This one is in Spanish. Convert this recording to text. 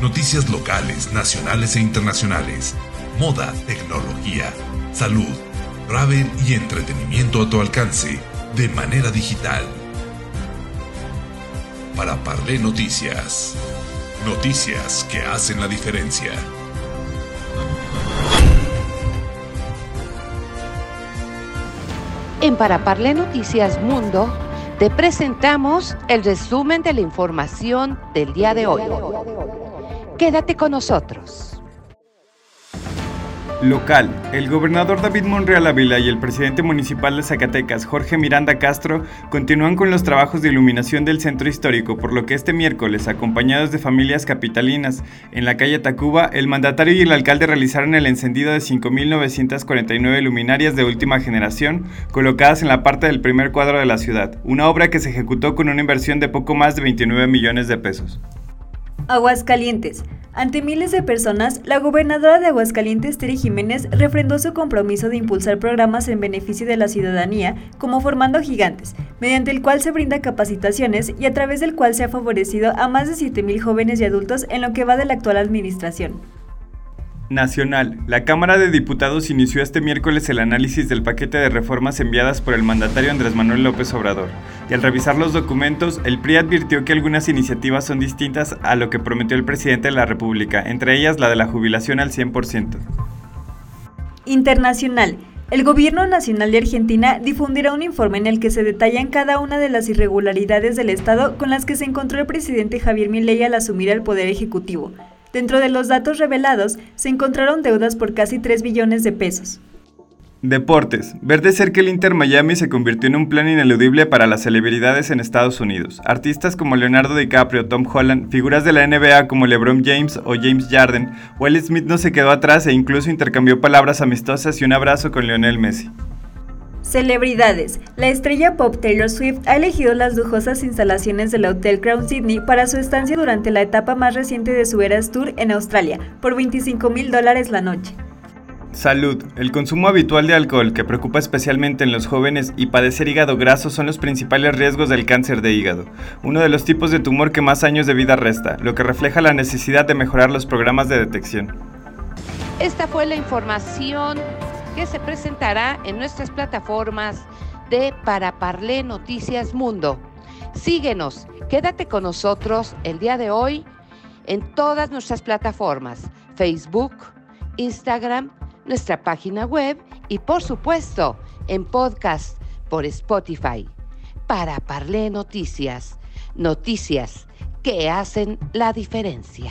Noticias locales, nacionales e internacionales. Moda, tecnología, salud, travel y entretenimiento a tu alcance de manera digital. Para Parlé Noticias. Noticias que hacen la diferencia. En Para Parlé Noticias Mundo te presentamos el resumen de la información del día de hoy. Quédate con nosotros. Local. El gobernador David Monreal Ávila y el presidente municipal de Zacatecas, Jorge Miranda Castro, continúan con los trabajos de iluminación del centro histórico, por lo que este miércoles, acompañados de familias capitalinas en la calle Tacuba, el mandatario y el alcalde realizaron el encendido de 5.949 luminarias de última generación colocadas en la parte del primer cuadro de la ciudad, una obra que se ejecutó con una inversión de poco más de 29 millones de pesos. Aguascalientes. Ante miles de personas, la gobernadora de Aguascalientes, Terry Jiménez, refrendó su compromiso de impulsar programas en beneficio de la ciudadanía, como Formando Gigantes, mediante el cual se brinda capacitaciones y a través del cual se ha favorecido a más de 7.000 jóvenes y adultos en lo que va de la actual administración. Nacional. La Cámara de Diputados inició este miércoles el análisis del paquete de reformas enviadas por el mandatario Andrés Manuel López Obrador. Y al revisar los documentos, el PRI advirtió que algunas iniciativas son distintas a lo que prometió el presidente de la República, entre ellas la de la jubilación al 100%. Internacional. El Gobierno Nacional de Argentina difundirá un informe en el que se detallan cada una de las irregularidades del Estado con las que se encontró el presidente Javier Milei al asumir el poder ejecutivo. Dentro de los datos revelados se encontraron deudas por casi 3 billones de pesos. Deportes. Ver de cerca el Inter Miami se convirtió en un plan ineludible para las celebridades en Estados Unidos. Artistas como Leonardo DiCaprio, Tom Holland, figuras de la NBA como LeBron James o James Jarden, Will Smith no se quedó atrás e incluso intercambió palabras amistosas y un abrazo con Lionel Messi. Celebridades. La estrella pop Taylor Swift ha elegido las lujosas instalaciones del Hotel Crown Sydney para su estancia durante la etapa más reciente de su Eras Tour en Australia, por 25 mil dólares la noche. Salud. El consumo habitual de alcohol, que preocupa especialmente en los jóvenes, y padecer hígado graso son los principales riesgos del cáncer de hígado, uno de los tipos de tumor que más años de vida resta, lo que refleja la necesidad de mejorar los programas de detección. Esta fue la información que se presentará en nuestras plataformas de Para Parlé Noticias Mundo. Síguenos, quédate con nosotros el día de hoy en todas nuestras plataformas, Facebook, Instagram, nuestra página web y por supuesto en podcast por Spotify. Para Parlé Noticias, noticias que hacen la diferencia.